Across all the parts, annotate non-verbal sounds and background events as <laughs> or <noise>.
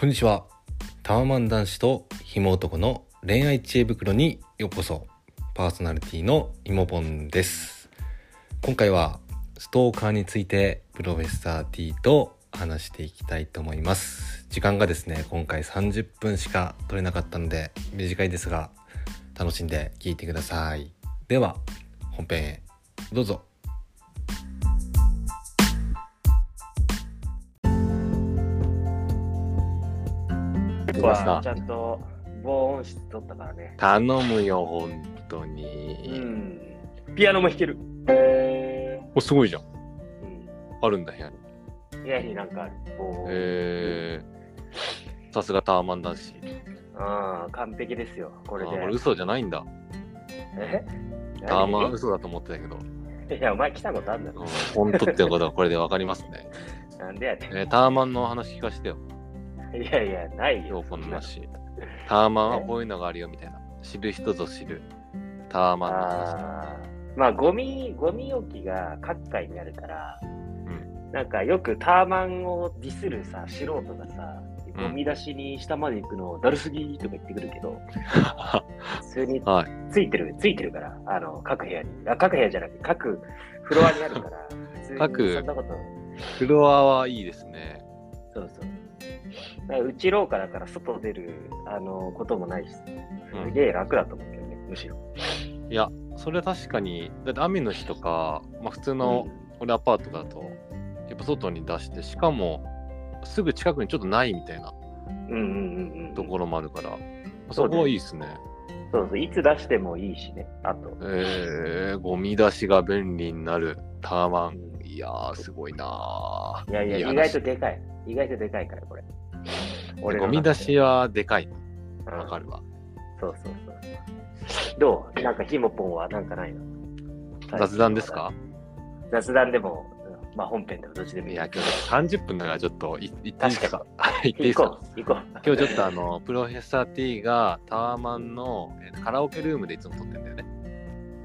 こんにちは。タワマン男子とひも男の恋愛知恵袋にようこそ。パーソナリティのいもぽんです。今回はストーカーについてプロフェッサー T と話していきたいと思います。時間がですね、今回30分しか取れなかったので短いですが楽しんで聞いてください。では本編へどうぞ。僕はちゃんと防音室取ったからね。頼むよ、本当うに。ん。ピアノも弾ける。お、すごいじゃん。うあるんだ、部屋に。ん。部屋になんかある。防音えー、さすがタワマン男子。うん、完璧ですよ。これで。あこれ嘘じゃないんだ。え？タワマン何？嘘だと思ってたけど、いや、お前来たことあんだろ。うん、本当ってことはこれでわかりますね。なんでやねえータワマンの話聞かせてよ。ん。いやいや、ないよ。この話。タワマンはこういうのがあるよみたいな。知る人ぞ知るタワマンの話。あーまあ、ゴミ、ゴミ置きが各界にあるから、んなんかよくタワマンをディスるさ、素人がさ、うんゴミ出しに下まで行くのだるすぎとか言ってくるけど、<laughs> 普通にはい。ついてる、ついてるから、あの、各部屋に。あ各部屋じゃなくて、各フロアにあるから、普通に各そんなこと、フロアはいいですね。そうそう。だから内廊下だから外出る、あの、こともないし、うんすげえ楽だと思うけどね、むしろ。いや、それは確かに、だって雨の日とか、まあ、普通の俺アパートだと、やっぱ外に出して、しかも、すぐ近くにちょっとないみたいなうんうんうんうん。ところもあるから、そこはいいですね。そうそう、いつ出してもいいしね、あと。えー、ゴミ出しが便利になるタワマン。いやー、すごいなー。いやいや、意話外とでかい。意外とでかいから、これ。の中でゴミ出しはでかい。うんわかるわ。そうそうそう。どう？なんかひもぽんはなんかないの？雑談ですか？雑談でも、うんまあ本編でもどっちでもいい。いや、今日30分だからちょっとい言っていいですか？言っていいですか？行こう、行こう。今日ちょっとあの、プロフェッサー T がタワマンのえーカラオケルームでいつも撮ってるんだよね。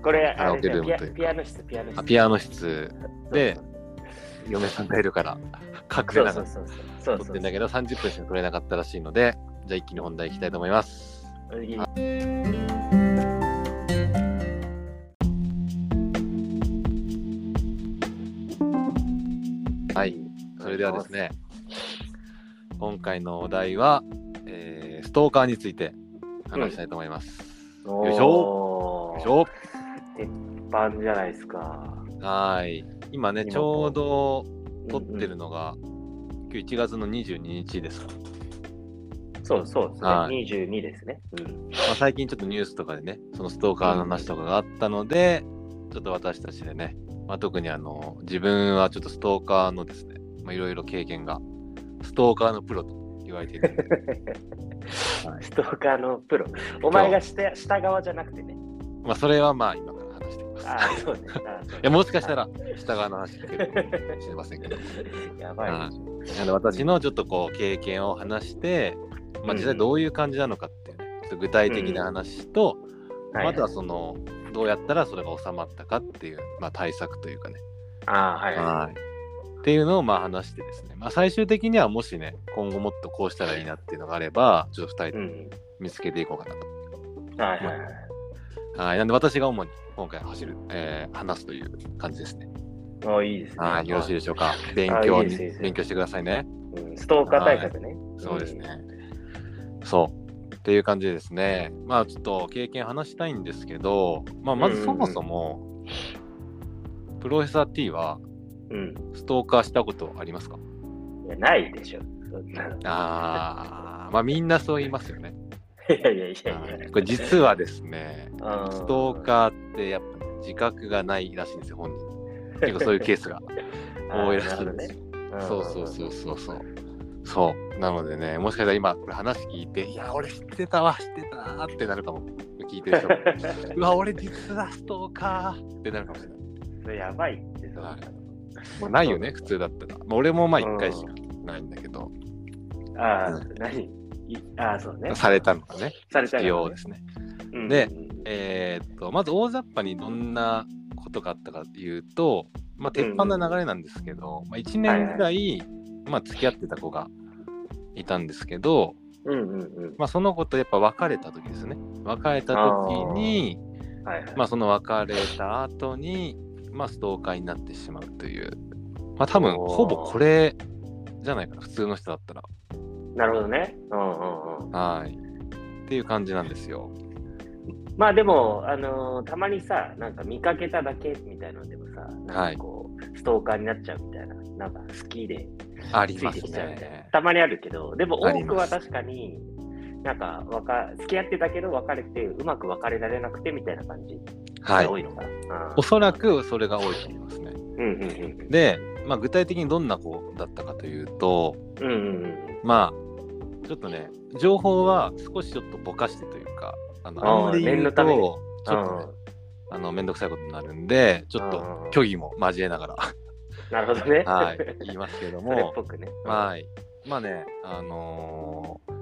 これ、カラオケルームというかピアノ室、ピアノ室。あピアノ室で嫁さんがいるから隠れながら撮ってんだけど30分しか撮れなかったらしいので、じゃあ一気に本題いきたいと思います。はい。それではですね、今回のお題は、えーストーカーについて話したいと思います。およいしょよいしょ鉄板じゃないですか。はーい。今ね、今ちょうど撮ってうんるのが、今日1月の22日ですか。うんそうそうですね。はい22ですね。うん。まあ、最近ちょっとニュースとかでね、そのストーカーの話とかがあったので、ちょっと私たちでね、まあ、特にあの自分はちょっとストーカーのですね、まあいろいろ経験が、ストーカーのプロと言われている <laughs> ストーカーのプロ。お前が下下側じゃなくてね。まあそれはまあ今か。ああ、そうね。いやもしかしたら下側の話聞けるかもしれませんけど、やばいね。はいなので私のちょっとこう経験を話して、まあ、実際どういう感じなのかっていうね、ちょっと具体的な話と、はいまずはそのどうやったらそれが収まったかっていう、まあ、対策というかね、ああ、はい。はい。っていうのをまあ話してですね、まあ、最終的にはもしね、今後もっとこうしたらいいなっていうのがあれば、ちょっと2人でうん。見つけていこうかなと。はいはいはい。はい。なんで私が主に今回走る、えー話すという感じですね。ああ、いいですね。はい。よろしいでしょうか。勉あ強に勉強してくださいね。うんストーカー対策ね。そうですね。そう。っていう感じでですね。まあちょっと経験話したいんですけど、まあまずそもそも、プロフェッサー T はうん。ストーカーしたことありますか？いや、ないでしょ。ああ、まあみんなそう言いますよね。いやいやいやいや。これ実はですね、あストーカーってやっぱ自覚がないらしいんですよ、本人。結構そういうケースが <laughs> 多いらしいんですよ。そうそうそうそうそう。そう。なのでね、もしかしたら今、これ話聞いて、いや、俺知ってたわ、知ってたーってなるかも。聞いてる人も。<laughs> うわ、俺実はストーカーってなるかもしれない。それやばいって、そんなのはいまあ、ないよね、普通だったら。まあ、俺もまあ1回しかないんだけど、ああう、何？いああ、そうね。されたのがね、されたですね。うん。でうんえーっと、まず大雑把にどんなことがあったかというと、まあ、鉄板な流れなんですけど、まあ、1年ぐらい、まあ、付き合ってた子がいたんですけど、うんうんうん。まあ、その子とやっぱ別れた時ですね。別れた時にはいはい。まあ、その別れた後に、まあ、ストーカーになってしまうという、まあ、多分ほぼこれじゃないかな。普通の人だったらなるほどね。うんうんうん。はい。っていう感じなんですよ。まあでも、あのーたまにさ、なんか見かけただけみたいなのでもさ、なんかこう、ストーカーになっちゃうみたいな、なんか好きでついてすきちゃうみたいな、ねたまにあるけど、でも多くは確かに、なんかわか、付き合ってたけど別れて、うまく別れられなくてみたいな感じはい。が多いのかな。うん。おそらくそれが多いと思いますね。うんうんうん。で、まあ、具体的にどんな子だったかというとうんうんうん。まあちょっとね情報は少しちょっとぼかしてというかあのあんまり言うとちょっとねあの面倒くさいことになるんでちょっとうん虚偽も交えながらなるほどね。<laughs> はい言いますけれどもぽくね。はい。まあね、あのー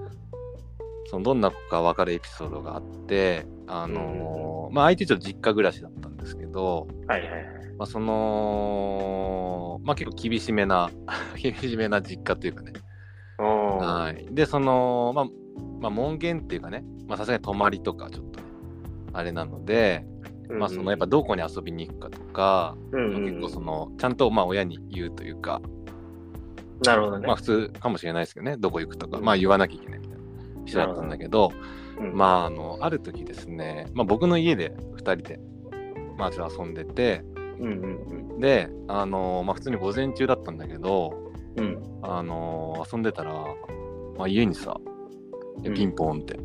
そのどんな子か分かるエピソードがあって、あのーまあ相手ちょっと実家暮らしだったんですけど、はいはいはい。まあその、まあ結構厳しめな、<laughs> 厳しめな実家というかね。はい。で、その、まあ、まあ門限っていうかね、まあさすがに泊まりとかちょっとね、あれなので、まあそのやっぱどこに遊びに行くかとか、うんうんまあ結構その、ちゃんとまあ親に言うというか、なるほどね。まあ普通かもしれないですけどね、どこ行くとか、うんまあ言わなきゃいけないみたいな人だったんだけど、うん。まああの、ある時ですね、まあ僕の家で2人で、まあちょっと遊んでて、うんうん。で、あの、まあ普通に午前中だったんだけど、うん。うん。あの、遊んでたら、まあ家にさ、うんピンポンって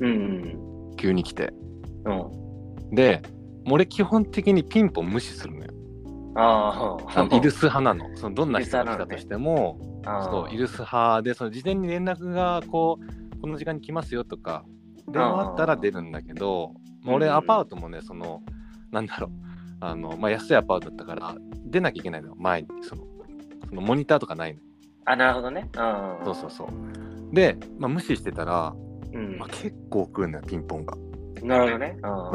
うん急に来て、うんうん。で、俺基本的にピンポン無視するのよ。ああ。イルス派なの。そのどんな人が来たとしても、そう、イルス派で、その事前に連絡がこう、この時間に来ますよとか、電話あったら出るんだけど、まあ俺うんアパートもね、その、なんだろう、あの、まあ、安いアパートだったから、出なきゃいけないのよ、前に、その、そのモニターとかないの。あ、なるほどね。あそうそうそう。で、まあ、無視してたら、うんまあ、結構来るのよ、ピンポンが。なるほどね。あ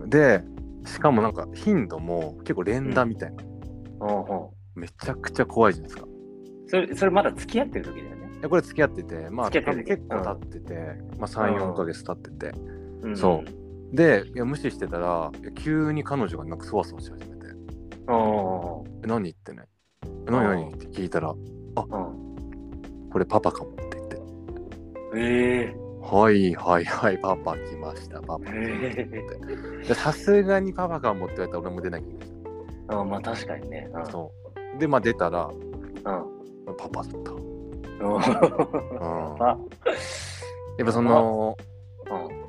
うん。で、しかもなんか頻度も結構連打みたいな。うんめちゃくちゃ怖いじゃないですか。それ、それまだ付き合ってる時だよね。いやこれ付き合ってて、まあ、付き合ってる多分結構経ってて、まあ、3、4ヶ月経ってて。うんそう。で、いや無視してたら、いや急に彼女がなんかそわそわし始めて、うん。え何言ってね。え何何？って聞いたら、うん。これパパかもって言って。ええはいはいはい、パパ来ました、パパ来ましたって。でさすがにパパかもって言われたら俺も出なきゃいけないじあまあ確かにね。ゃん。そう。で、まあ出たら、うん。パパだった。うん。うん。<laughs> あやっぱその、うん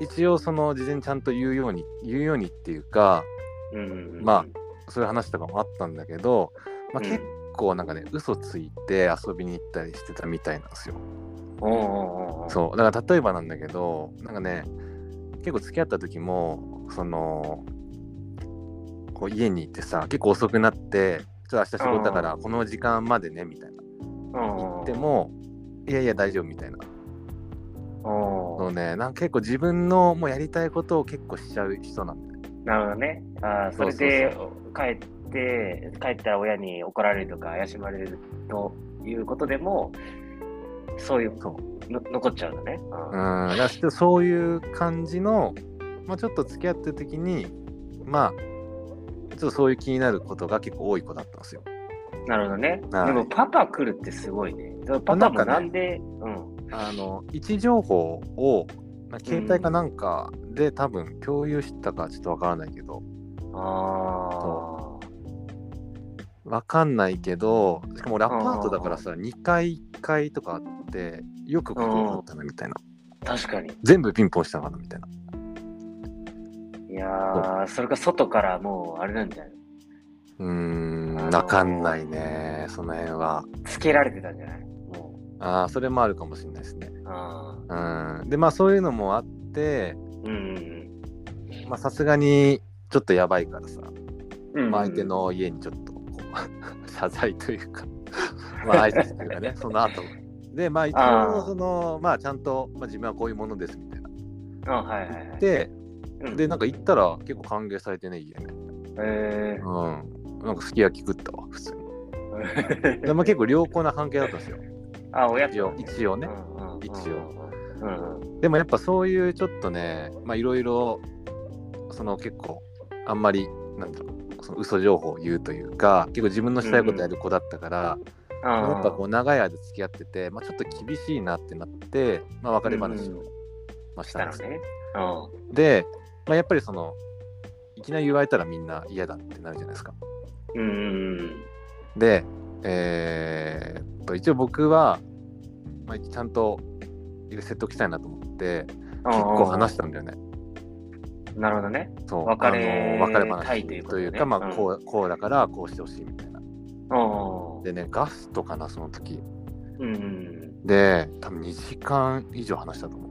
一応その事前にちゃんと言うように、言うようにっていうか、うん。まそういう話とかもあったんだけど、まあ、うん結構なんかね、嘘ついて遊びに行ったりしてたみたいなんですよ。うんうんうん。そう。だから例えばなんだけど、なんかね、結構付き合った時も、その、こう家にいてさ、結構遅くなって、ちょっと明日仕事だからこの時間までね、みたいな。うん。言っても、いやいや大丈夫みたいな。うん。そうね、なんか結構自分のもうやりたいことを結構しちゃう人なんだよ。なるほどね。ああ、それで帰って、帰ったら親に怒られるとか怪しまれるということでも、そういう、その残っちゃうのね。うん、だからちょっとそういう感じの、まあ、ちょっと付き合ってる時に、まあ、ちょっとそういう気になることが結構多い子だったんですよ。なるほどね。はいでもパパ来るってすごいね。パパもなんで、うん。あの位置情報をまあ携帯かなんかで多分共有したかちょっとわからないけどあわかんないけどしかも俺アパートだからさ2階1階とかあってよくここだったなみたいな。あ、確かに。全部ピンポンしたかなみたいな。いやー、それか外からもう、あれなんじゃないうーんわかんないねその辺は。つけられてたんじゃない？もああそれもあるかもしれないですね。う。あうん。でまあそういうのもあってーうんまあさすがにちょっとやばいからさ、うんうん。まあ相手の家にちょっと <laughs> 謝罪というか。<laughs> まあ挨拶というかねその後。でまあ一応そのまあちゃんと、まあ、自分はこういうものですみたいな。あはいはいはい。でうん。でなんか行ったら結構歓迎されてね家ねえうん。なんかすき焼き食ったわ普通に。ー <laughs> で、まあ、結構良好な関係だったんですよ。あ、親と、一応一応ね、うんうん。一応。うんうん。でもやっぱそういうちょっとねまあいろいろその結構あんまりなんだろうその嘘情報を言うというか結構自分のしたいことやる子だったから、やっぱこう長い間付き合ってて、まあ、ちょっと厳しいなってなって、まあ、別れ話を、うんまあ、ししたたんですよのね。で、まあ、やっぱりそのいきなり言われたらみんな嫌だってなるじゃないですか。うん。うんで、えーっと一応僕は、まあ、ちゃんと説得したいなと思ってうん。結構話したんだよね。なるほどね。そう別れあの別れ話たいというこというか、まあうんこうこうだからこうしてほしいみたいな。うん。でねガストかなその時。うんうん。で多分2時間以上話したと思う。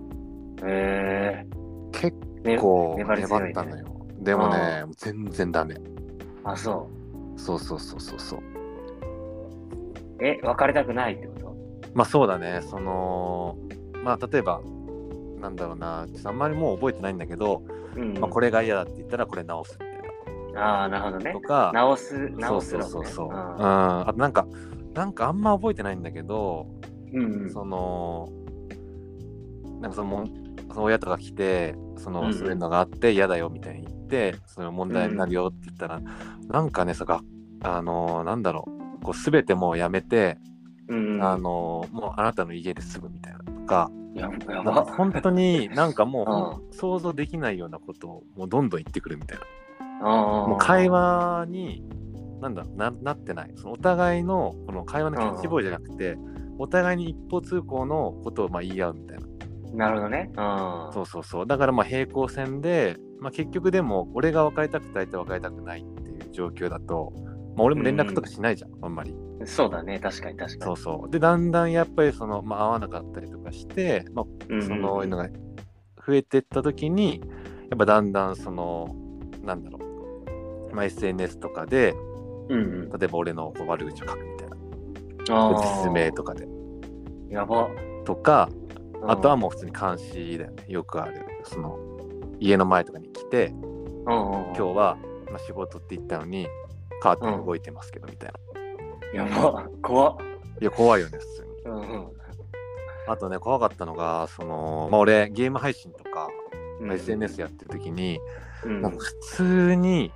え結え。ね、構粘り強いね粘ったのよ。でもね全然ダメ。あ、そそうそうそうそうそう。う。え、別れたくないってこと？まあそうだね、その、まあ例えば、なんだろうな、ちょっとあんまりもう覚えてないんだけど、うん。まあこれが嫌だって言ったらこれ直すみたいああ、なるほどねな。と。か、直す、直すそうのねそうそうそう。うん。んあとなんか、なんかあんま覚えてないんだけど、うんうん。その、なんかそのその親とか来て、その、うんうんそういうのがあって嫌だよみたいに言って、その問題になるよって言ったら、なんかね、さが、あのーなんだろう、こう、すべてもうやめて、うんうん。あのーもうあなたの家で住むみたいなとか、ややば。本当になんかもう想像できないようなことをもうどんどん言ってくるみたいな。ももう会話になんだななってない。そのお互いのこの会話のキャッチボールじゃなくて、お互いに一方通行のことをまあ言い合うみたいな。なるほどね。うん。そうそうそう。だからまあ平行線で、まあ、結局でも俺が別れたくて相手は別れたくないっていう状況だと、まあ、俺も連絡とかしないじゃん、あんまり。そうだね。確かに確かに。そうそう。で、だんだんやっぱりその、まあ、合わなかったりとかして、まあ、そののが増えてった時にやっぱだんだんそのなんだろう、まあ、SNS とかでうんうん。例えば俺の悪口を書くみたいなああ。実名とかでやば。とかあとはももう普通に監視だよねよくあるその家の前とかに来て今日は、まあ、仕事って言ったのにカーテン動いてますけどみたいな、やば。怖っ。いや怖いよね普通にうんうんあとね怖かったのがその、まあ、俺ゲーム配信とか、うん。まあ SNS やってる時に、うん。なんか普通に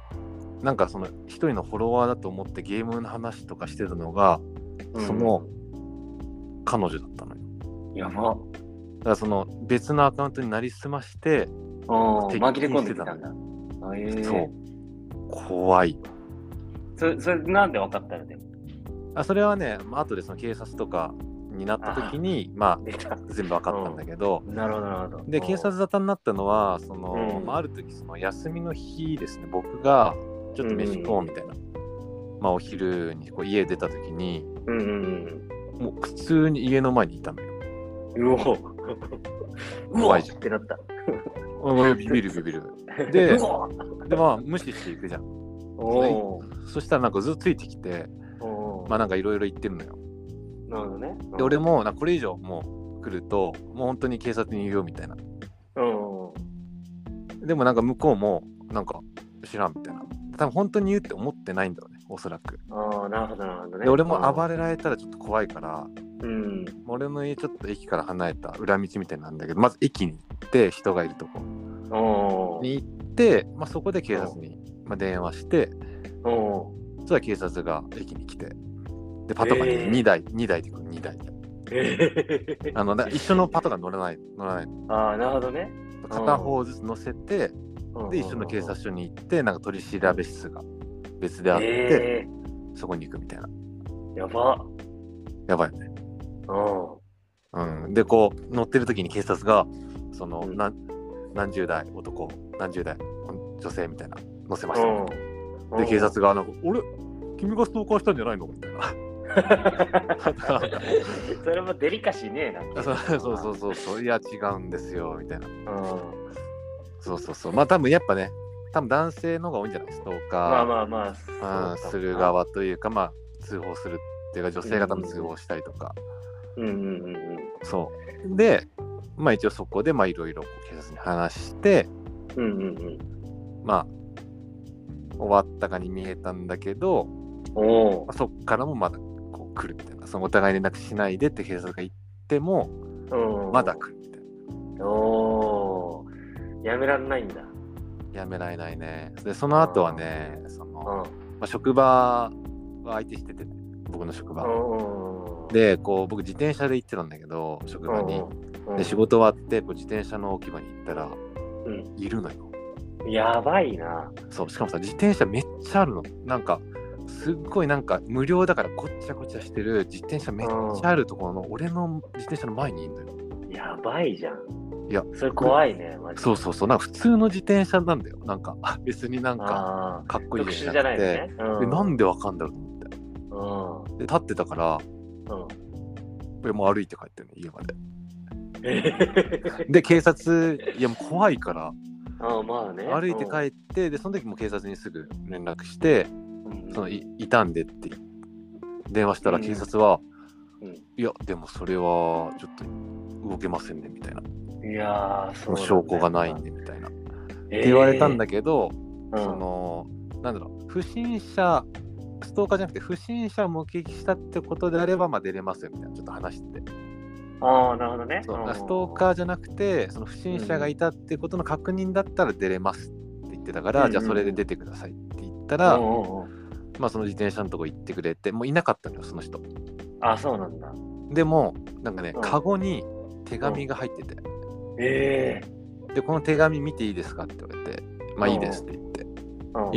なんかその一人のフォロワーだと思ってゲームの話とかしてたのが、うんその彼女だったのよ。やば。だからその別のアカウントになりすまして、紛れ込んできたんだ。そう怖いよ。それ、それなんで分かったのでも。あそれはね、まあ後でその警察とかになった時にま。あ全部分かったんだけど、なるほど、なるほど。で警察沙汰になったのはその、うんまあ、ある時その休みの日ですね僕がちょっと飯食おうみたいな、まあお昼にこう家出た時にうんうんもう普通に家の前にいたのよ。うん。うおうわっ怖いじゃんてなった。うんビビるビビる。<laughs> ででまあ無視していくじゃん。そしたらなんかずっとついてきて、まあなんかいろいろ言ってるのよ。なるほどね。で俺もなこれ以上もう来ると、もう本当に警察に言うよみたいな。うん。でもなんか向こうもなんか知らんみたいな。多分本当に言うって思ってないんだろうね、おそらく。ああ、なるほど、なるほどね。で俺も暴れられたらちょっと怖いから、うん。俺の家ちょっと駅から離れた裏道みたいなんだけど、まず駅に行って、人がいるとこおーに行って、まあ、そこで警察に、まあ、電話して、おそしたら警察が駅に来て、で、パトカーえーに2台、2台で来る、2台で。ーあの、だ一緒のパトカー乗らない、乗らない。ああ、なるほどね。片方ずつ乗せて、うんで、一緒の警察署に行って、なんか取り調べ室が別であって、えそこに行くみたいな。ー、やば。やばいよね。うん。うん。で、こう、乗ってる時に警察が、その、うん何何十代男、何十代女性みたいな、乗せました。で、警察が、なんか、俺、君がストーカーしたんじゃないのみたいな。<laughs> それもデリカシーねえな。<laughs> そうそうそうそういや、違うんですよ、みたいな。うん。そうそうそう。まあ、多分やっぱね、多分男性の方が多いんじゃない？ストーカー、まあまあまあ、うんする。側というか、まあ、通報するっていうか、女性が多分通報したりとか。うんうんうんそう。で、まあ一応そこで、まあいろいろこう警察に話して、うん。うんうんうん。まあ、終わったかに見えたんだけど、おそっからもまだこ来るみたいな。そのお互い連絡しないでって警察が言っても、うん、まだ来るみたいな。おやめられないんだ。やめられないね。でその後はねその、まあ、職場は相手してて、僕の職場。でこう僕自転車で行ってたんだけど職場に。で仕事終わってこう自転車の置き場に行ったら、うん、いるのよ。やばいな。そうしかもさ自転車めっちゃあるの。なんかすっごいなんか無料だからごっちゃごちゃしてる自転車めっちゃあるところの俺の自転車の前にいるのよ。やばいじゃん。いや、それ怖いね、マジそうそうそう、なんか普通の自転車なんだよ。なんか、別になんか、かっこいいじゃなくて、ねうん、なんでわかんだろうと思って。うん、で、立ってたから、うん、もう歩いて帰ってるね、家まで。<laughs> で、警察、いや、もう怖いから、あまあね、歩いて帰って、で、その時も警察にすぐ連絡して、そのいいたんでって電話したら警察は、うん、いやでもそれはちょっと動けませんねみたいな。いやその証拠がないんでみたいな、えー、って言われたんだけど、そのなんだろう不審者ストーカーじゃなくて不審者を目撃したってことであればまあ出れますよみたいなちょっと話して。て。ああ、なるほどね。そうストーカーじゃなくて、その不審者がいたってことの確認だったら出れますって言ってたから、うん、じゃあそれで出てくださいって言ったら、うんうんうんまあその自転車のとこ行ってくれて、もういなかったのよ、その人。あ、そうなんだ。でも、なんかね、うん、カゴに手紙が入ってて。ええー、で、この手紙見ていいですかって言われて、まあいいですって言って。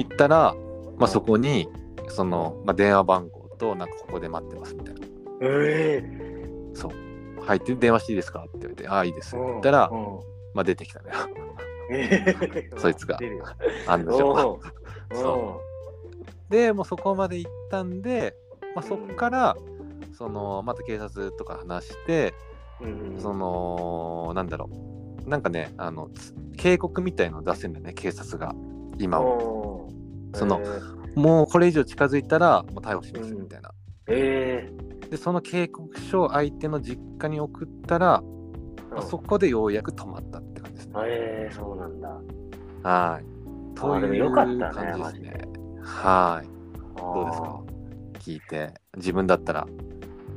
行ったら、まあそこに、その、まあ、電話番号と、なんかここで待ってますみたいな。ええー、そう。入って電話していいですかって言われて、ああ、いいですって言ったら、まあ出てきたのよ。えー、<laughs> そいつが。あんでしょ。<laughs> そう。でもうそこまで行ったんで、まあ、そこから、そのまた警察とか話して、うん、そのなんだろう。なんかねあの警告みたいのを出せるんだよね警察が今は。そのもうこれ以上近づいたらもう逮捕しますみたいな、うん、えー、でその警告書を相手の実家に送ったら、まあ、そこでようやく止まったって感じですね。えー、そうなんだ。はい。という感じですねはい。どうですか？聞いて、自分だったら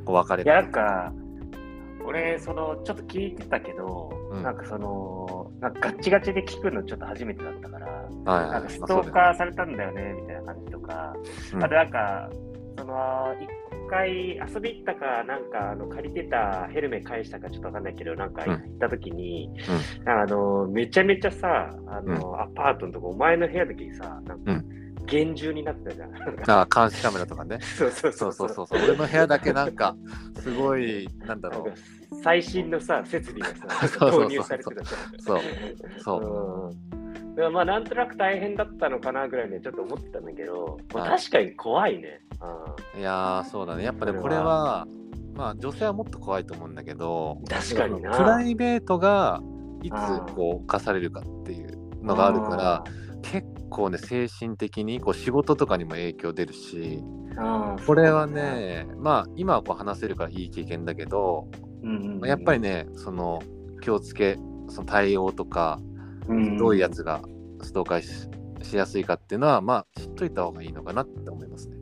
お別れいや、なんか、俺、その、ちょっと聞いてたけど、うん、なんかその、なんかガッチガチで聞くのちょっと初めてだったから、はいはい、なんかストーカーされたんだよね、みたいな感じとか、うん、あとなんか、その、一回遊び行ったか、なんかあの借りてたヘルメ返したかちょっとわかんないけど、なんか行った時に、うん、あの、めちゃめちゃさ、あの、アパートのとこ、お前の部屋だけにさ、なんか、厳重になってたじゃん。ああ、監視カメラとかね。<laughs> そうそうそうそうそう俺の部屋だけなんか、すごい、なんだろう。最新のさ、設備がさ、<laughs> 導入されてたじゃん。そう。そう。うん、まあ、なんとなく大変だったのかなぐらいね、ちょっと思ってたんだけど、まあ、確かに怖いね。いやそうだね。やっぱね、これは、まあ、女性はもっと怖いと思うんだけど、確かにな。プライベートがいつこう犯されるかっていうのがあるから、結構ね精神的にこう仕事とかにも影響出るしこれはねまあ今はこう話せるからいい経験だけど、うんやっぱりねその気をつけその対応とか、うん、どういうやつがストーカーししやすいかっていうのはまあ知っといた方がいいのかなって思いますね。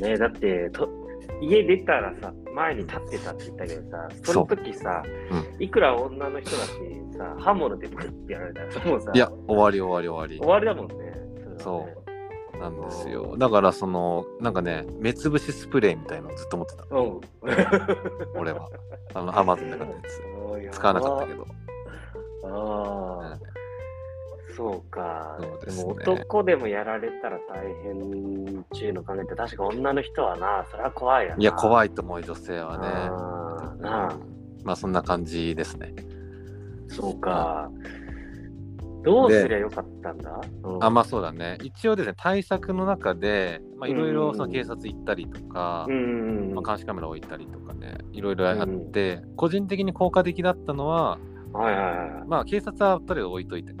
ねだってと家出たらさ前に立ってたって言ったけどさその時さ、う。ん、いくら女の人だってさ刃物でブッてやられたら <laughs> もうさいや終わり終わり終わり。終わりだもんねそう。なんですよ。だからそのなんかね目つぶしスプレーみたいのをずっと持ってた。<laughs> 俺は。あのアマゾンで買ったやつ。<laughs> 使わなかったけど。ああ、そうか。でも男でもやられたら大変中の考えて確か女の人はなそれは怖いやいや怖いと思う女性はね。あまあそんな感じですね。そうか。どうすりゃよかったんだ、うん、あまあそうだね。一応ですね対策の中でいろいろ警察行ったりとか、うんまあ、監視カメラ置いたりとかねいろいろあって、うん、個人的に効果的だったのは、はいはいはい、まあ警察はとりあえず置いといて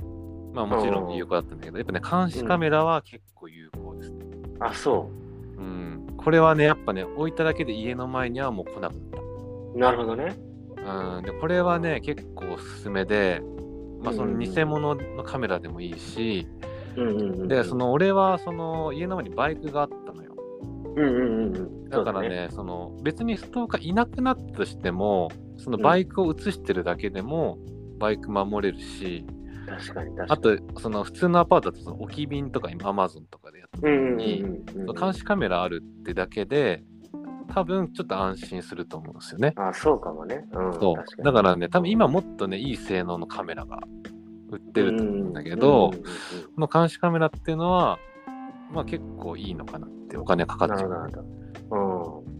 まあもちろん有効だったんだけど、やっぱね監視カメラは結構有効ですね、あそう。うん。これはねやっぱね置いただけで家の前にはもう来なくなった。なるほどね。うん。でこれはね結構おすすめでまあ、その偽物のカメラでもいいし、でその俺はその家の前にバイクがあったのよ。うんうんうん、だからね、ね、その別にストーカーいなくなったとしてもそのバイクを映してるだけでも、バイク守れるし、確かに確かに。あとその普通のアパートだとその置き便とか今アマゾンとかでやった時に、監視カメラあるってだけで多分ちょっと安心すると思うんですよね。あそうかもね。うん、そう。だからね多分今もっとねいい性能のカメラが売ってると思うんだけど、この監視カメラっていうのはまあ結構いいのかなってお金かかっちゃう。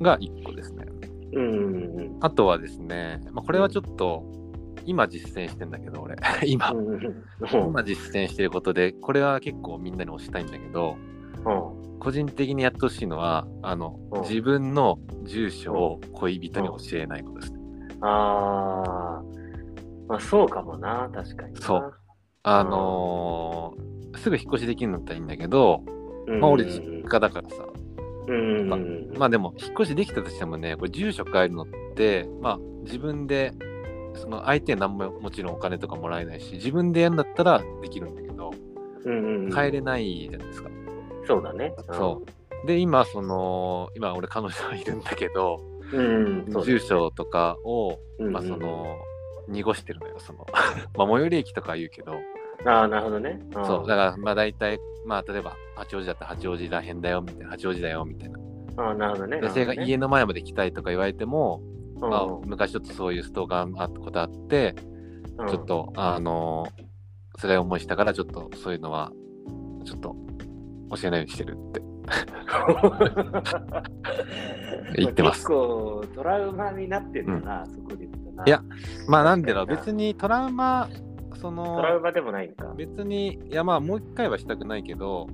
が1個ですね。うん。あとはですね、まあ、これはちょっと今実践してんだけど俺。<laughs> 今。今実践してることでこれは結構みんなに教えたいんだけど、個人的にやってほしいのはあの、自分の住所を恋人に教えないことですね。あまあそうかもな。確かにそう。あのー、すぐ引っ越しできるんだったらいいんだけど、まあ俺実家だからさ、うん。まあ、まあでも引っ越しできたとしてもねこれ住所変えるのってまあ自分でその相手は何ももちろんお金とかもらえないし自分でやるんだったらできるんだけど、うん変えれないじゃないですか。そうだね、うん、そう。で今その今俺彼女いるんだけど、うんうん、住所とかを、まあその濁してるのよその。<laughs> まあ最寄り駅とか言うけど。ああなるほどね、そう。だからまあ大体まあ例えば八王子だったら八王子らへんだよみたいな。八王子だよみたいな。あなるほどね。女性が家の前まで来たいとか言われても、まあ、昔ちょっとそういうストーカーあったことあって、ちょっと、あのー、辛い思いしたから、ちょっとそういうのは、ちょっと教えないようにしてるって。<laughs> 言ってます。結構トラウマになってるな、うん、そこで言うとな。いや、まあなんでだろう、別にトラウマ、その、トラウマでもないんか。別に、いやまあもう一回はしたくないけど、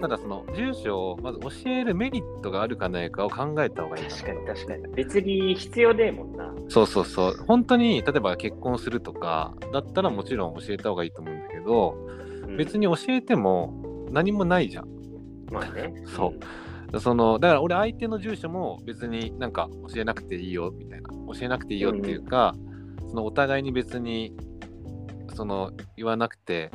ただその住所をまず教えるメリットがあるかないかを考えた方がいい確かに確かに。別に必要ねえもんな。そうそうそう。本当に例えば結婚するとかだったらもちろん教えた方がいいと思うんだけど、うん、別に教えても何もないじゃん。まあね。<laughs> そう。そのだから俺相手の住所も別になんか教えなくていいよみたいな。教えなくていいよっていうか、うん、そのお互いに別にその言わなくて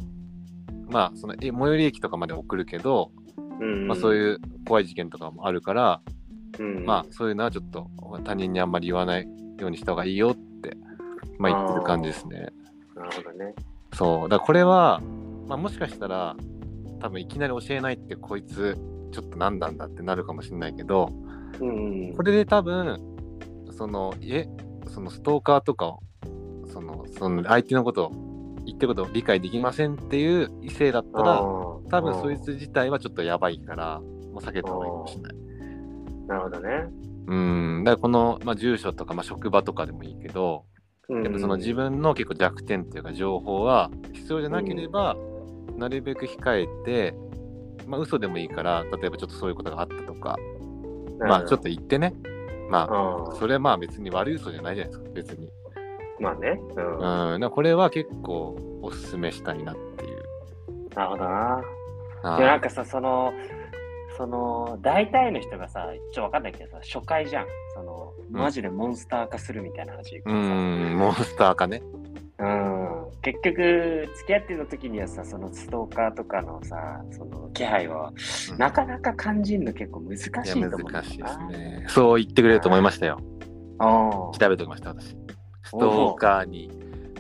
まあ、その最寄り駅とかまで送るけど、うん、まあ、そういう怖い事件とかもあるから、うん、まあ、そういうのはちょっと他人にあんまり言わないようにした方がいいよって、まあ、言ってる感じですね。なるほどね。そう。だこれは、まあ、もしかしたら、多分いきなり教えないってこいつちょっと何なんだってなるかもしれないけど、うん、これで多分そのえそのストーカーとかをそのその相手のことを言ってることを理解できませんっていう異性だったら、多分そいつ自体はちょっとやばいから、もう避けた方がいいかもしれない。なるほどね。うん、だからこの、まあ、住所とか、まあ、職場とかでもいいけど、やっぱその自分の結構弱点っていうか情報は必要じゃなければ、なるべく控えて、まあ嘘でもいいから、例えばちょっとそういうことがあったとか、まあちょっと言ってね、まあ、それはまあ別に悪い嘘じゃないじゃないですか、別に。まあね。うん。うん、これは結構おすすめしたいなっていう。なるほどな。でなんかさ、その、その、大体の人がさ、ちょっとわかんないけどさ、初回じゃん。その、マジでモンスター化するみたいな話、うん、モンスター化ね。うん。結局、付き合ってた時にはさ、そのストーカーとかのさ、その気配は、うん、なかなか感じるの結構難しいと思う。難しいですね。そう言ってくれると思いましたよ。調べておきました、私。ストーカーに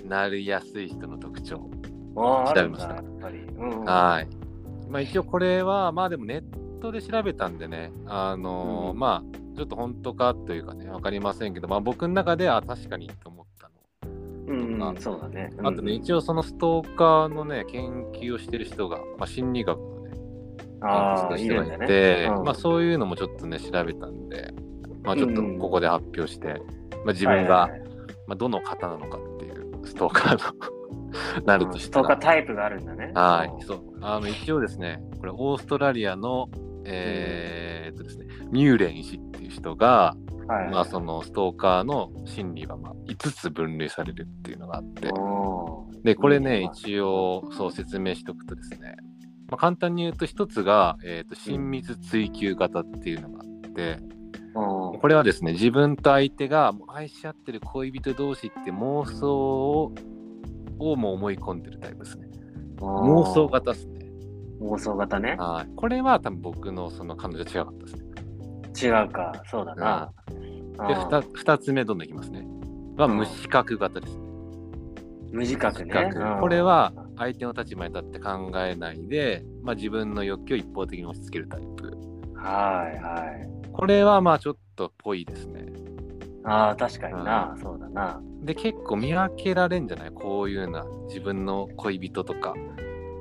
なりやすい人の特徴。調べました。はい。まあ一応これは、まあでもネットで調べたんでね、あのーうん、まあちょっと本当かというかね、わかりませんけど、まあ僕の中では確かにと思ったの。うん、そうだね。あとね、一応そのストーカーのね、研究をしてる人が、まあ心理学のね、研究してる人がいて、まあそういうのもちょっとね、調べたんで、まあちょっとここで発表して、まあ自分が、まあ、どの方なのかっていうストーカーの <laughs> なるとしたら、ストーカータイプがあるんだね。はい、そう。あの一応ですね、これオーストラリアの、えー、っとですね、ミューレン氏っていう人が、はい、まあそのストーカーの心理はまあ5つ分類されるっていうのがあって、で、これね、一応そう説明しておくとですね、まあ、簡単に言うと1つが、えー、と親密追求型っていうのがあって、これはですね、自分と相手が愛し合ってる恋人同士って妄想ををも思い込んでるタイプですね。妄想型ですね。妄想型ね。はい。これは多分僕のその彼女違かったですね。違うか、そうだな。で 2, 2つ目どんどんいきますね。は無視覚型ですね。無自覚ね。これは相手の立場に立って考えないで、まあ、自分の欲求を一方的に押し付けるタイプ。はいはい。これはまあちょっとぽいですね。ああ、確かにな、うん、そうだな。で、結構見分けられんじゃないこういうな、自分の恋人とか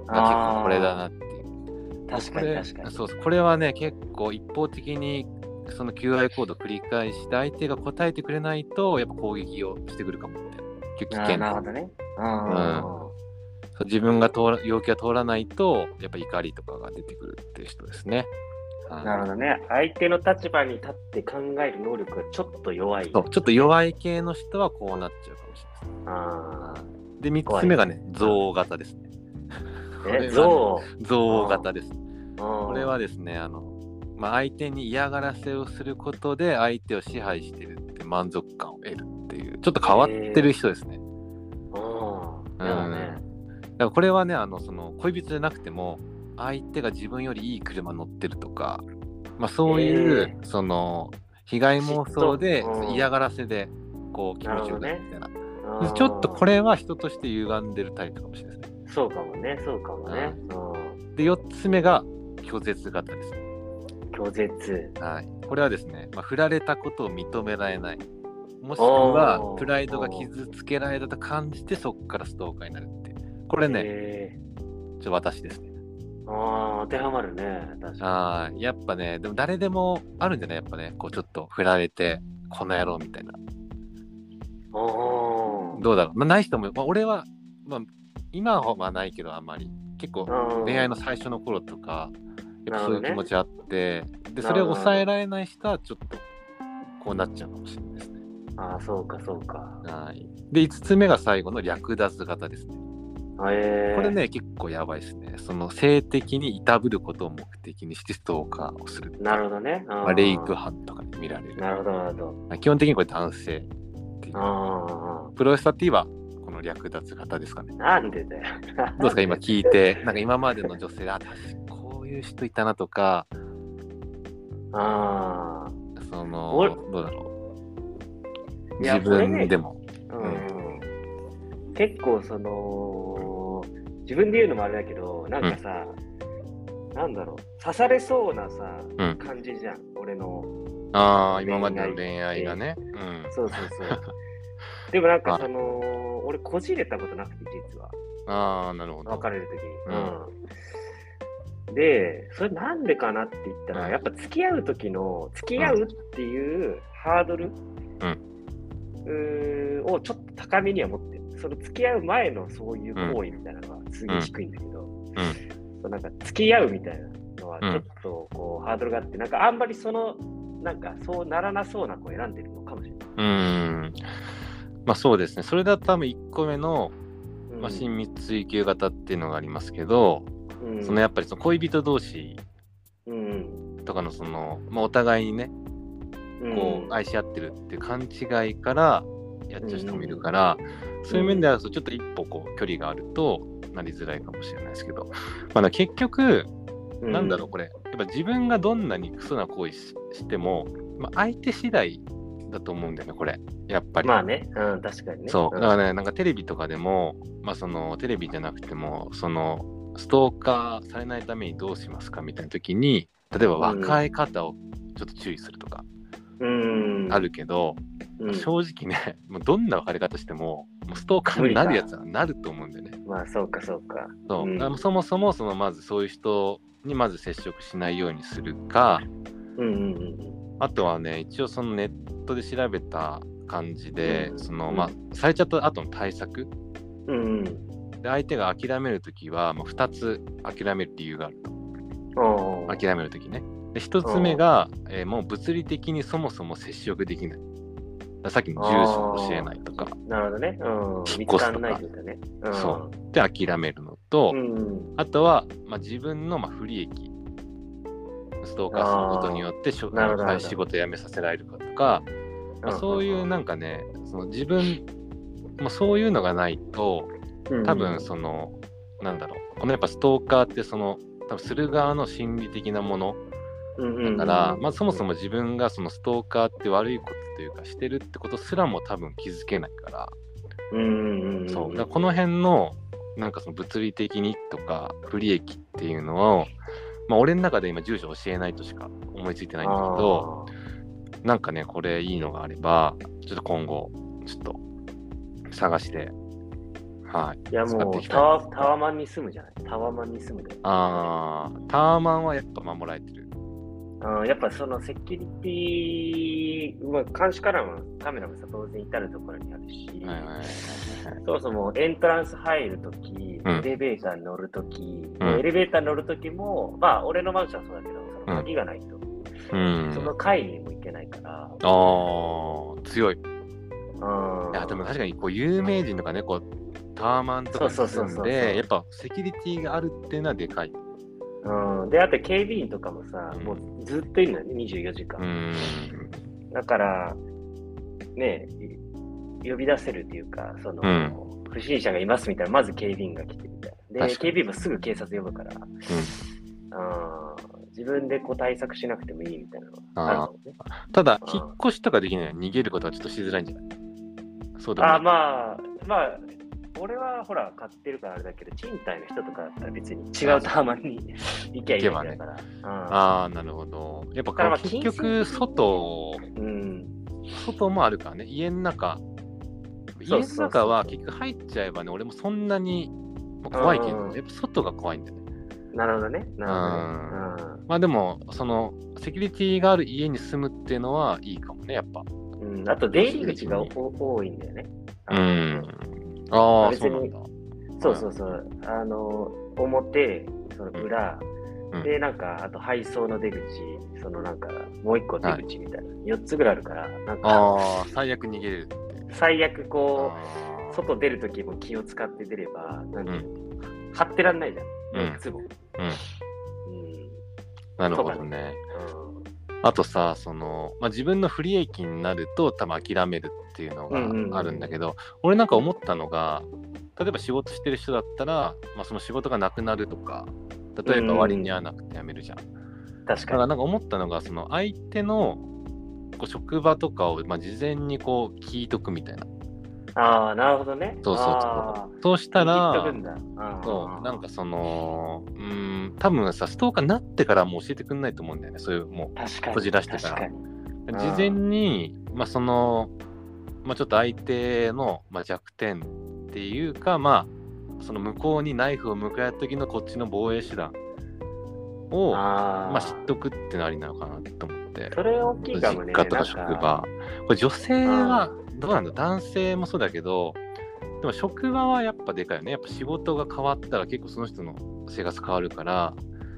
が結構これだなっていう。確かに確かに。そうそう、これはね、結構一方的にその QI コードを繰り返して相手が答えてくれないと、やっぱ攻撃をしてくるかもって。結構危険なるほどね。うん、自分が通ら要求が通らないと、やっぱ怒りとかが出てくるっていう人ですね。なるほどね。相手の立場に立って考える能力がちょっと弱い。そう、ちょっと弱い系の人はこうなっちゃうかもしれないです。で、3つ目がね、象型ですね。え、象象型です。これはですね、あの、まあ、相手に嫌がらせをすることで相手を支配してるって満足感を得るっていう、ちょっと変わってる人ですね。うん、ね。だからこれはね、あの、その恋人じゃなくても、相手が自分よりいい車乗ってるとか、まあ、そういう、その被害妄想で嫌がらせでこう気持ちよくなるみたいな、ね、ちょっとこれは人として歪んでるタイプかもしれないですね。そうかもね、そうかもね。で、4つ目が拒絶型です。拒絶。はい。これはですね、まあ、振られたことを認められない。もしくは、プライドが傷つけられたと感じて、そこからストーカーになるって。これね、ちょ私ですね。ああ、当てはまるね。確かに。やっぱね、でも誰でもあるんじゃない？やっぱね、こうちょっと振られて、この野郎みたいな。どうだろう？まあ、ない人も、まあ、俺は、まあ、今はないけど、あんまり。結構、恋愛の最初の頃とか、やっぱそういう気持ちあって、ね、で、それを抑えられない人は、ちょっと、こうなっちゃうかもしれないですね。ああ、そうか、そうか。はい。で、5つ目が最後の略奪型ですね。えー、これね、結構やばいですね。その性的にいたぶることを目的にしてストーカーをする。なるほどね。まあ、レイプ犯とかに見られる。なるほど、なるほど。基本的にこれ男性っていう。プロスタティはこの略奪型ですかね。なんでだよ。どうですか、今聞いて。なんか今までの女性、あ、確かこういう人いたなとか。ああ。その、どうだろう。自分でも。うん、結構その自分で言うのもあれだけど、なんかさ、うん、なんだろう、刺されそうなさ、うん、感じじゃん、俺の。ああ、今までの恋愛がね。うん、そうそうそう。<laughs> でもなんかその、俺こじれたことなくて、実は。ああ、なるほど。別れるときに。うん。で、それなんでかなって言ったら、やっぱ付き合う時の、付き合うっていうハードル、うん、をちょっと高めには持ってる。その付き合う前のそういう行為みたいなのはすげえ低いんだけど、そうなんか付き合うみたいなのはちょっとこう、ハードルがあって、なんかあんまりその、なんかそうならなそうな子を選んでるのかもしれない。うん。まあそうですね。それだと多分1個目の、まあ、親密追求型っていうのがありますけど、うん、そのやっぱりその恋人同士とかのその、まあ、お互いにね、こう愛し合ってるっていう勘違いからやっちゃう人もいるから、うんそういう面ではちょっと一歩こう距離があるとなりづらいかもしれないですけど、<laughs> まあ、結局、なんだろう、これ、やっぱ自分がどんなにクソな行為しても、まあ、相手次第だと思うんだよね、これ。やっぱり。まあね、うん、確かにね。そう。だからね、なんかテレビとかでも、まあその、テレビじゃなくても、その、ストーカーされないためにどうしますかみたいな時に、例えば別れ方をちょっと注意するとか、あるけど、うん、正直ね、<laughs> もうどんな別れ方しても、もうストーカーになるやつはなると思うんだよね。まあ、そうか、そうか。そう、うん、そもそも、その、まずそういう人にまず接触しないようにするか、うんうんうん、あとはね、一応そのネットで調べた感じで、うん、その、まあ、されちゃった後の対策、うんうん、で相手が諦めるときは、まあ、2つ諦める理由がある。と。諦めるときね。で1つ目が、えー、もう物理的にそもそも接触できない。さっきの住所を教えないとか。なるほどね。うん。引っ越すとか。ねうん、そう。で、諦めるのと、うん、あとは、まあ、自分のまあ不利益。ストーカーすることによって仕事辞めさせられるかとか、まあ、そういうなんかね、その自分、まあ、そういうのがないと、多分その、うん、なんだろう、このやっぱストーカーってその、多分する側の心理的なものだから、まあ、そもそも自分がそのストーカーって悪いことというかしてるってことすらも多分気づけないから、うんそうだこの辺のなんかその物理的にとか不利益っていうのを、まあ、俺の中で今住所教えないとしか思いついてないんだけどなんかねこれいいのがあればちょっと今後ちょっと探してはい。いやもうタワタワマンに住むじゃない？タワマンに住むで。ああ、タワマンはやっぱ守られてる。あやっぱそのセキュリティ、まあ、監視カメラもカメラもさ当然至るところにあるし、そもそもエントランス入るとき、エレベーターに乗るとき、うん、エレベーターに乗るときも、まあ俺のマンションはそうだけど、その鍵がないと、うん、その階にも行けないから。ああ、強い。いやでも確かにこう有名人とかね、こうタワマンとかに住んで、やっぱセキュリティがあるっていうのはでかい。うん、で、あと警備員とかもさ、うん、もうずっといるのよね、24時間。だから、ね、呼び出せるっていうか、その、うん、不審者がいますみたいな、まず警備員が来てみたいな。で、警備員もすぐ警察呼ぶから、うん、あ自分でこう対策しなくてもいいみたいなのがある、ね、ただ、引っ越しとかできない逃げることはちょっとしづらいんじゃない？そうだ、ね、あまあ、まあ、俺はほら、買ってるからあれだけど、賃貸の人とかだったら別に違うターマンに行きゃいいわけだから。ねうん、ああ、なるほど。やっぱ結局、外、うん、外もあるからね、家の中。家の中は結局入っちゃえばね、俺もそんなに怖いけど、やっぱ外が怖いんだよね。なるほどね。なるほど、ね、まあでも、その、セキュリティがある家に住むっていうのはいいかもね、やっぱ。うん、あと出入り口が多いんだよね。うん。ああ、別にそうそうそう、あの、表、その裏、うん、で、なんか、あと配送の出口、そのなんか、もう一個出口みたいな、はい、4つぐらいあるから、なんか、ああ、最悪逃げれる最悪こう、外出るときも気を使って出れば、なんて、うん、張ってらんないじゃん、いつも。うん。うん、なるほどね。あとさ、その、まあ、自分の不利益になると多分諦めるっていうのがあるんだけど、俺なんか思ったのが、例えば仕事してる人だったら、まあ、その仕事がなくなるとか、例えば割に合わなくて辞めるじゃん。うん確かに。だからなんか思ったのが、その相手のこう職場とかを、まあ、事前にこう聞いとくみたいな。ああ、なるほどね。そうそうそう。そうしたら、そうなんかその、うん、多分さ、ストーカーになってからも教えてくんないと思うんだよね。そういう、もう、こじらしてたら。事前に、まあ、その、まあ、ちょっと相手の、まあ、弱点っていうか、まあ、その向こうにナイフを向かう時のこっちの防衛手段をまあ、知っとくってなりなのかなと思って。それ大きいかもね。実家とか職場。これ女性はどうなんだ男性もそうだけど、でも職場はやっぱでかいよね。やっぱ仕事が変わったら結構その人の生活変わるから、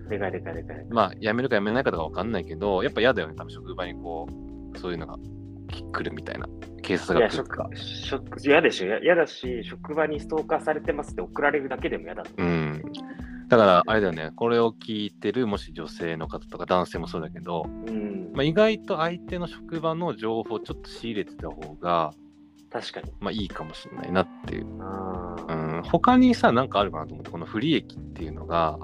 でかいでかいでかい。まあ、辞めるか辞めないかとか分かんないけど、やっぱ嫌だよね。多分職場にこう、そういうのが来るみたいな。警察が来るか。嫌でしょ。嫌だし、職場にストーカーされてますって送られるだけでも嫌だ。うん。だから、あれだよね、これを聞いてる、もし女性の方とか男性もそうだけど、うんまあ、意外と相手の職場の情報をちょっと仕入れてた方が、確かに。まあいいかもしれないなっていう。うん、他にさ、なんかあるかなと思って、この不利益っていうのが。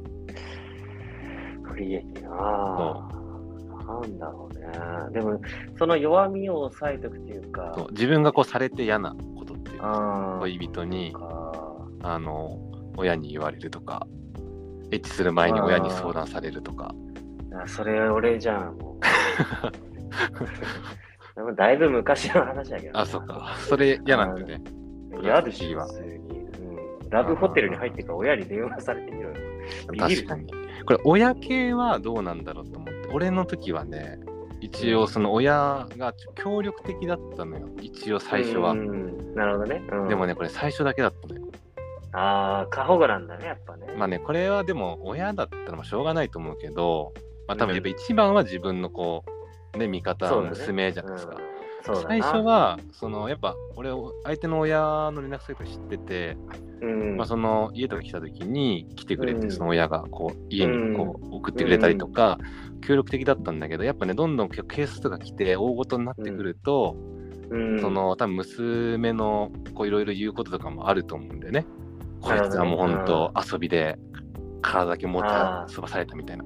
不利益ななんだろうね。でも、その弱みを抑えておくっていうか。そう自分がこうされて嫌なことっていうか、恋人に、あの、親に言われるとか、エッチする前に親に相談されるとか。あそれ俺じゃん、もう。<laughs> だいぶ昔の話だけど。あ、そっか。それ嫌なんだね。嫌でしょ、普通に、うん。ラブホテルに入ってから親に電話されてみろよ。確かに。これ、親系はどうなんだろうと思って。俺の時はね、一応その親が協力的だったのよ。一応最初は。なるほどね、うん、でもね、これ最初だけだったのよ。ああ、過保護なんだね、やっぱね。まあね、これはでも親だったらもしょうがないと思うけど、まあ多分やっぱ一番は自分のこう、ね、味方、娘じゃないですか。最初は、そのやっぱ俺、相手の親の連絡先知ってて、うん、まあ、その家とか来た時に来てくれて、うん、その親がこう家にこう送ってくれたりとか、協力的だったんだけど、やっぱね、どんどんケースとか来て大ごとになってくると、その多分娘のこういろいろ言うこととかもあると思うんだよね。こいつはもう本当遊びで体だけ持たそばされたみたいな。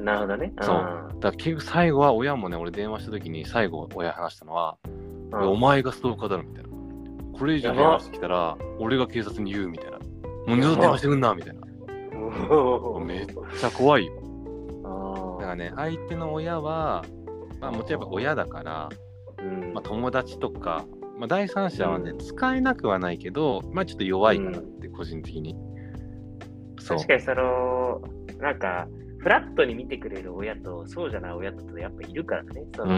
なるほどね。そう。だから結局最後は親もね、俺電話した時に最後親話したのは、お前がストーカーだろみたいな。これ以上電話してきたら、俺が警察に言うみたいな。もう二度と電話してくんなみたいな。めっちゃ怖いよ。だからね、相手の親は、まあもちろんやっぱ親だから、まあ友達とか、まあ第三者はね、使えなくはないけど、まあちょっと弱いかなって、個人的に。そう。確かにその、なんか、フラットに見てくれる親と、そうじゃない親とやっぱいるからね。その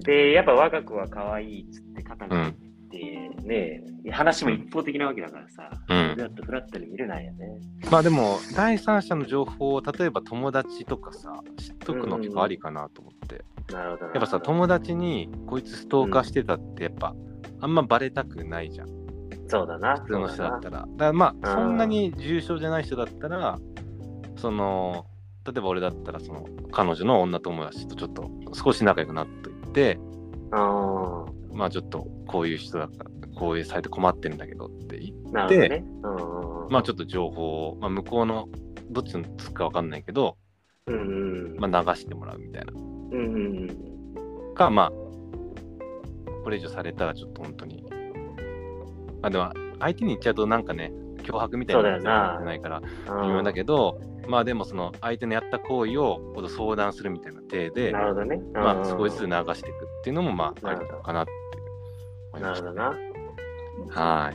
で、やっぱ我が子は可愛いっつって肩にって、ね、話も一方的なわけだからさ、うん、フラットフラットに見れないよね。まあでも、第三者の情報を例えば友達とかさ、知っとくの結構ありかなと思って。うん、なるほど。やっぱさ、友達にこいつストーカーしてたってやっぱ、あんまバレたくないじゃん。そうだな。普通の人だったら。だからまあ、そんなに重症じゃない人だったら、その、例えば俺だったら、その、彼女の女友達とちょっと少し仲良くなっていって、あまあちょっとこういう人だから、こういうサイト困ってるんだけどって言って、ね、まあちょっと情報を、まあ、向こうのどっちのつくか分かんないけど、うんまあ、流してもらうみたいな。うんか、まあ、これ以上されたらちょっと本当に。まあでも、相手に言っちゃうとなんかね、脅迫みたいなな。ないから微妙だけど、まあでもその相手のやった行為を相談するみたいな体で、なるほどね。まあ少しずつ流していくっていうのもまあありなのかなって思いました。なるほどな。はい。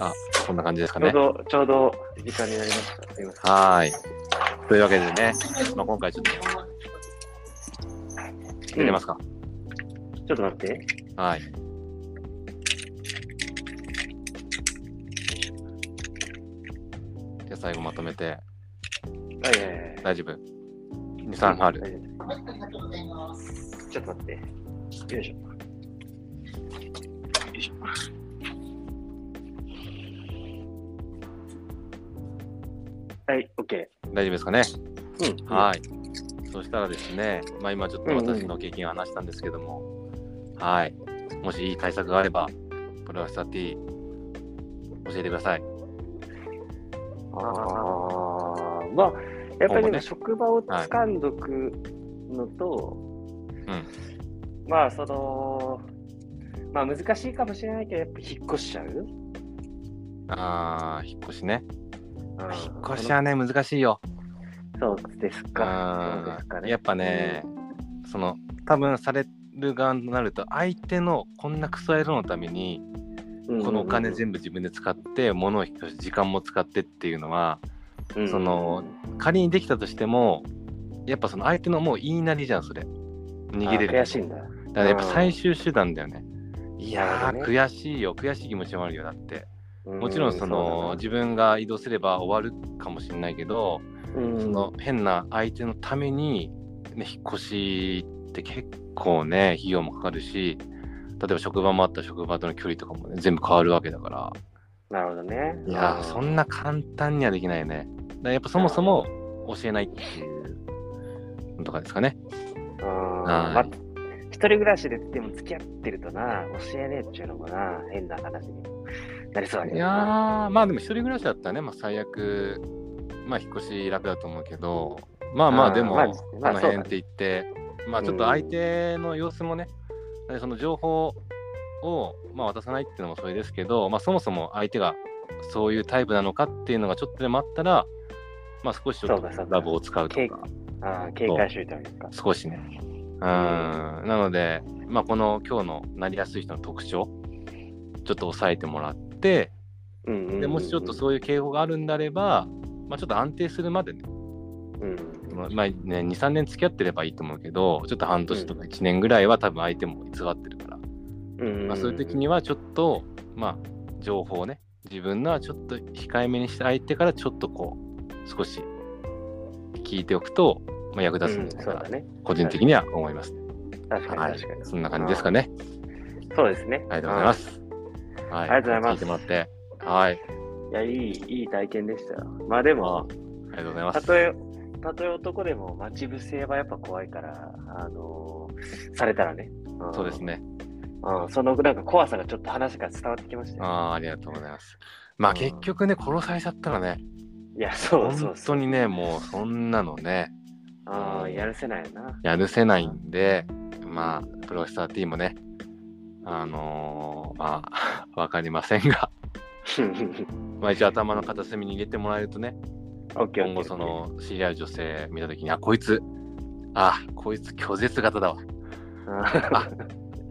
あ、こんな感じですかね。ちょうど、ちょうど時間になりました。はい。というわけでね、まあ今回ちょっと、入れますか、うん、ちょっと待って。はい。じゃ最後まとめて。はいはいはい。大丈夫 ?2、3ある。ありがとうございます。ちょっと待って。よいしょ。いしょ。はい、OK。大丈夫ですかね？うん。はい。そしたらですね、まあ今ちょっと私の経験を話したんですけども、はい。もしいい対策があれば、プロレスタ T 教えてください。ああ、まあ、やっぱり、ね、職場を掴んどくのと、はい、うん、まあその、まあ難しいかもしれないけど、やっぱ引っ越しちゃうああ、引っ越しね。引っ越しはね、難しいよ。そうですか。そうですかね。やっぱね、うん、その、多分される側になると、相手のこんなクソ野郎のために、このお金全部自分で使って、物を引っ越し、時間も使ってっていうのは、うん、その、仮にできたとしても、やっぱその相手のもう言いなりじゃん、それ。逃げれる。悔しいんだ。だからやっぱ最終手段だよね。いやー、ね、悔しいよ、悔しい気持ちもあるよ、だって。もちろんその、自分が移動すれば終わるかもしれないけど、その変な相手のために、ね、引っ越しって結構ね、費用もかかるし、例えば職場もあったら職場との距離とかもね、全部変わるわけだから。なるほどね。いや、そんな簡単にはできないよね。だやっぱそもそも教えないっていうのとかですかね。うん。まあ、一人暮らしででも付き合ってるとな、教えねえっちゅうのもな、変な話になりそうだけどいやー、まあでも一人暮らしだったらね、まあ最悪、まあ引っ越し楽だと思うけど、まあまあでも、この辺って言って、まあちょっと相手の様子もね、うん、その情報を、まあ、渡さないっていうのもそれですけど、まあそもそも相手がそういうタイプなのかっていうのがちょっとでもあったら、まあ少しちょっとラブを使うとか。あ警戒しといたか。少しね。うん、なので、まあ、この今日のなりやすい人の特徴、ちょっと押さえてもらって、でもしちょっとそういう警報があるんであれば、まあ、ちょっと安定するまでね、うんまあね、2、3年付き合ってればいいと思うけど、ちょっと半年とか1年ぐらいは多分相手も偽ってるから、うんまあ、そういう時にはちょっと、まあ、情報をね、自分のはちょっと控えめにして相手からちょっとこう、少し聞いておくと、まあ、役立つんじゃないかな、ね、個人的には思います、ね。確かに確かに、はい、そんな感じですかね。そうですね。ありがとうございます。はい、ありがとうございます。聞いてもらって。はい。いや、いい、いい体験でしたよ。まあでも、ありがとうございます。たとえ、たとえ男でも待ち伏せはやっぱ怖いから、あのー、されたらね。うん、そうですね。うん、そのなんか怖さがちょっと話が伝わってきました、ね、ああ、ありがとうございます。まあ結局ね、殺されちゃったらね、いや、そうそう本当にね、もうそんなのね、ああ、やるせないよな。やるせないんで、まあ、プロスター T もね、あのー、まあ、<laughs> わかりませんが。まあ一応頭の片隅に入れてもらえるとね、今後その知り合う女性見たときに、あ、こいつ、あ、こいつ拒絶型だわ。あ、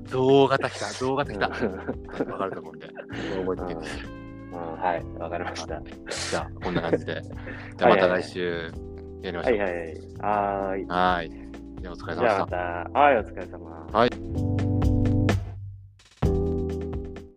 象型来た、象型来た。わかると思うんで、覚えててはい、わかりました。じゃあ、こんな感じで。じゃあまた来週やりましょう。はいはい。はい。はい。じゃあお疲れ様でした。じゃあまた、はい、お疲れ様。はい。